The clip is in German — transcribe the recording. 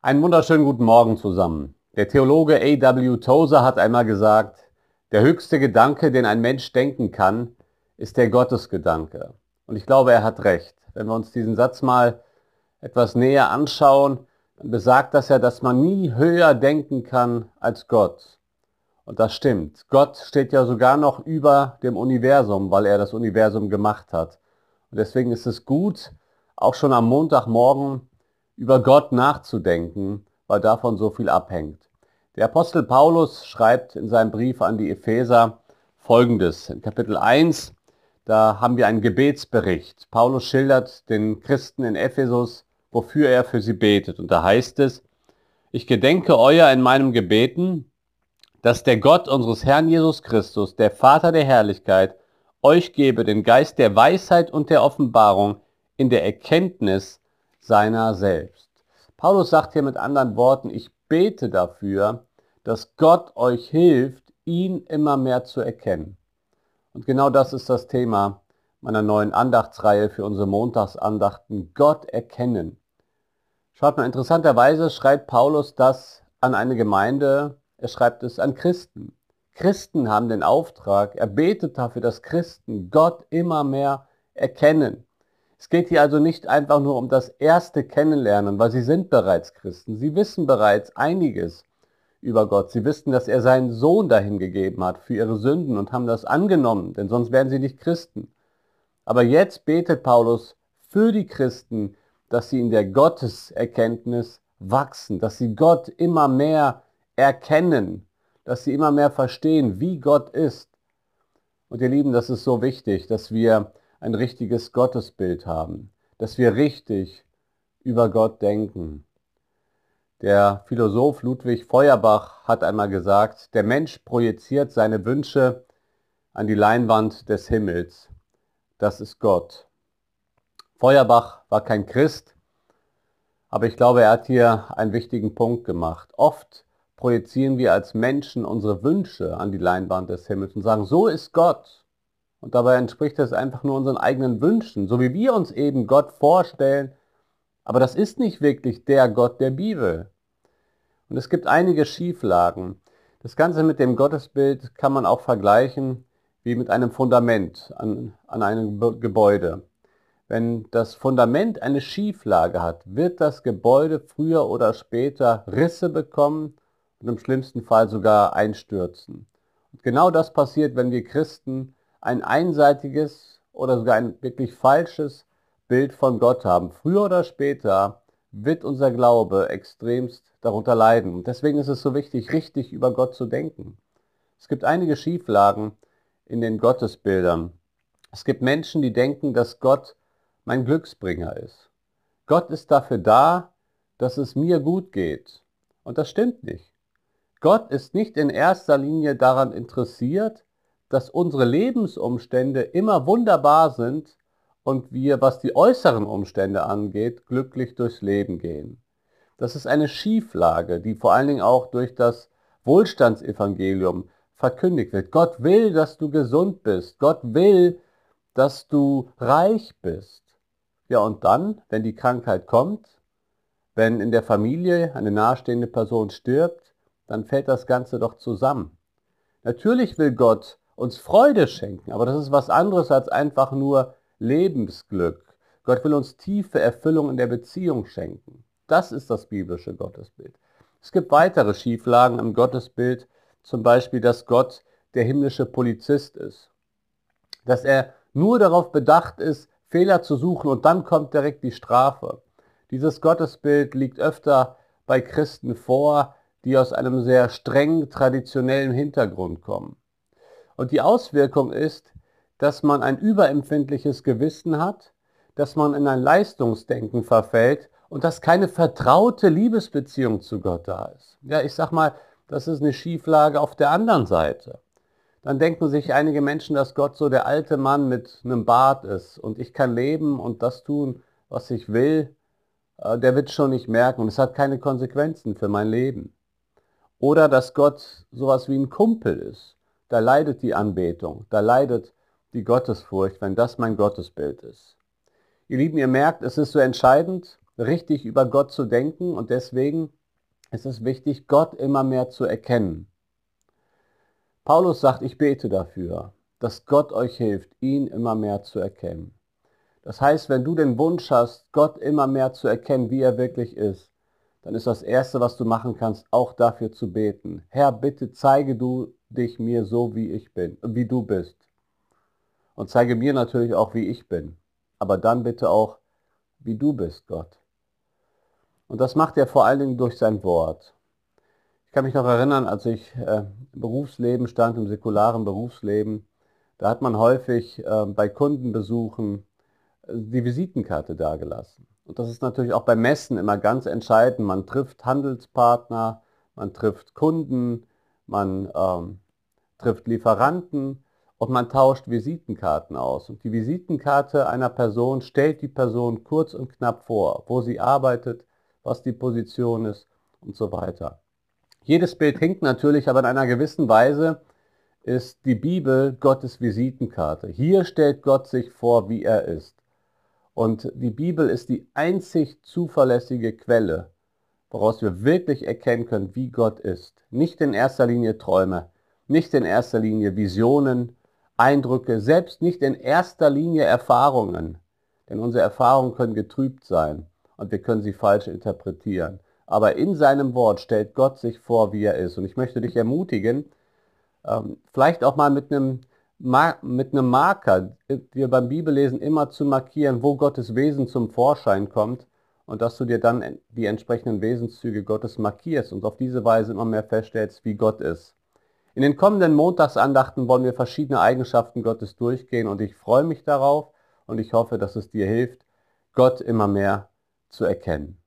Einen wunderschönen guten Morgen zusammen. Der Theologe A.W. Tozer hat einmal gesagt, der höchste Gedanke, den ein Mensch denken kann, ist der Gottesgedanke. Und ich glaube, er hat recht. Wenn wir uns diesen Satz mal etwas näher anschauen, dann besagt das ja, dass man nie höher denken kann als Gott. Und das stimmt. Gott steht ja sogar noch über dem Universum, weil er das Universum gemacht hat. Und deswegen ist es gut, auch schon am Montagmorgen über Gott nachzudenken, weil davon so viel abhängt. Der Apostel Paulus schreibt in seinem Brief an die Epheser folgendes. In Kapitel 1, da haben wir einen Gebetsbericht. Paulus schildert den Christen in Ephesus, wofür er für sie betet. Und da heißt es, ich gedenke euer in meinem Gebeten, dass der Gott unseres Herrn Jesus Christus, der Vater der Herrlichkeit, euch gebe den Geist der Weisheit und der Offenbarung in der Erkenntnis seiner selbst. Paulus sagt hier mit anderen Worten, ich bete dafür, dass Gott euch hilft, ihn immer mehr zu erkennen. Und genau das ist das Thema meiner neuen Andachtsreihe für unsere Montagsandachten, Gott erkennen. Schaut mal, interessanterweise schreibt Paulus das an eine Gemeinde, er schreibt es an Christen. Christen haben den Auftrag, er betet dafür, dass Christen Gott immer mehr erkennen. Es geht hier also nicht einfach nur um das erste Kennenlernen, weil sie sind bereits Christen. Sie wissen bereits einiges über Gott. Sie wissen, dass er seinen Sohn dahin gegeben hat für ihre Sünden und haben das angenommen, denn sonst wären sie nicht Christen. Aber jetzt betet Paulus für die Christen, dass sie in der Gotteserkenntnis wachsen, dass sie Gott immer mehr erkennen, dass sie immer mehr verstehen, wie Gott ist. Und ihr Lieben, das ist so wichtig, dass wir ein richtiges Gottesbild haben, dass wir richtig über Gott denken. Der Philosoph Ludwig Feuerbach hat einmal gesagt, der Mensch projiziert seine Wünsche an die Leinwand des Himmels. Das ist Gott. Feuerbach war kein Christ, aber ich glaube, er hat hier einen wichtigen Punkt gemacht. Oft projizieren wir als Menschen unsere Wünsche an die Leinwand des Himmels und sagen, so ist Gott. Und dabei entspricht es einfach nur unseren eigenen Wünschen, so wie wir uns eben Gott vorstellen. Aber das ist nicht wirklich der Gott der Bibel. Und es gibt einige Schieflagen. Das Ganze mit dem Gottesbild kann man auch vergleichen wie mit einem Fundament an, an einem Gebäude. Wenn das Fundament eine Schieflage hat, wird das Gebäude früher oder später Risse bekommen und im schlimmsten Fall sogar einstürzen. Und genau das passiert, wenn wir Christen ein einseitiges oder sogar ein wirklich falsches Bild von Gott haben. Früher oder später wird unser Glaube extremst darunter leiden. Und deswegen ist es so wichtig, richtig über Gott zu denken. Es gibt einige Schieflagen in den Gottesbildern. Es gibt Menschen, die denken, dass Gott mein Glücksbringer ist. Gott ist dafür da, dass es mir gut geht. Und das stimmt nicht. Gott ist nicht in erster Linie daran interessiert, dass unsere Lebensumstände immer wunderbar sind und wir, was die äußeren Umstände angeht, glücklich durchs Leben gehen. Das ist eine Schieflage, die vor allen Dingen auch durch das Wohlstandsevangelium verkündigt wird. Gott will, dass du gesund bist. Gott will, dass du reich bist. Ja, und dann, wenn die Krankheit kommt, wenn in der Familie eine nahestehende Person stirbt, dann fällt das Ganze doch zusammen. Natürlich will Gott uns Freude schenken. Aber das ist was anderes als einfach nur Lebensglück. Gott will uns tiefe Erfüllung in der Beziehung schenken. Das ist das biblische Gottesbild. Es gibt weitere Schieflagen im Gottesbild, zum Beispiel, dass Gott der himmlische Polizist ist. Dass er nur darauf bedacht ist, Fehler zu suchen und dann kommt direkt die Strafe. Dieses Gottesbild liegt öfter bei Christen vor, die aus einem sehr streng traditionellen Hintergrund kommen. Und die Auswirkung ist, dass man ein überempfindliches Gewissen hat, dass man in ein Leistungsdenken verfällt und dass keine vertraute Liebesbeziehung zu Gott da ist. Ja, ich sag mal, das ist eine Schieflage auf der anderen Seite. Dann denken sich einige Menschen, dass Gott so der alte Mann mit einem Bart ist und ich kann leben und das tun, was ich will. Äh, der wird schon nicht merken und es hat keine Konsequenzen für mein Leben. Oder dass Gott sowas wie ein Kumpel ist da leidet die Anbetung, da leidet die Gottesfurcht, wenn das mein Gottesbild ist. Ihr Lieben, ihr merkt, es ist so entscheidend, richtig über Gott zu denken und deswegen ist es wichtig, Gott immer mehr zu erkennen. Paulus sagt, ich bete dafür, dass Gott euch hilft, ihn immer mehr zu erkennen. Das heißt, wenn du den Wunsch hast, Gott immer mehr zu erkennen, wie er wirklich ist, dann ist das Erste, was du machen kannst, auch dafür zu beten. Herr, bitte zeige du dich mir so, wie ich bin, wie du bist. Und zeige mir natürlich auch, wie ich bin. Aber dann bitte auch, wie du bist, Gott. Und das macht er vor allen Dingen durch sein Wort. Ich kann mich noch erinnern, als ich äh, im Berufsleben stand, im säkularen Berufsleben, da hat man häufig äh, bei Kundenbesuchen äh, die Visitenkarte dagelassen. Und das ist natürlich auch beim Messen immer ganz entscheidend. Man trifft Handelspartner, man trifft Kunden, man ähm, trifft Lieferanten und man tauscht Visitenkarten aus. Und die Visitenkarte einer Person stellt die Person kurz und knapp vor, wo sie arbeitet, was die Position ist und so weiter. Jedes Bild hinkt natürlich, aber in einer gewissen Weise ist die Bibel Gottes Visitenkarte. Hier stellt Gott sich vor, wie er ist. Und die Bibel ist die einzig zuverlässige Quelle, woraus wir wirklich erkennen können, wie Gott ist. Nicht in erster Linie Träume, nicht in erster Linie Visionen, Eindrücke, selbst nicht in erster Linie Erfahrungen. Denn unsere Erfahrungen können getrübt sein und wir können sie falsch interpretieren. Aber in seinem Wort stellt Gott sich vor, wie er ist. Und ich möchte dich ermutigen, ähm, vielleicht auch mal mit einem mit einem Marker, dir beim Bibellesen immer zu markieren, wo Gottes Wesen zum Vorschein kommt und dass du dir dann die entsprechenden Wesenszüge Gottes markierst und auf diese Weise immer mehr feststellst, wie Gott ist. In den kommenden Montagsandachten wollen wir verschiedene Eigenschaften Gottes durchgehen und ich freue mich darauf und ich hoffe, dass es dir hilft, Gott immer mehr zu erkennen.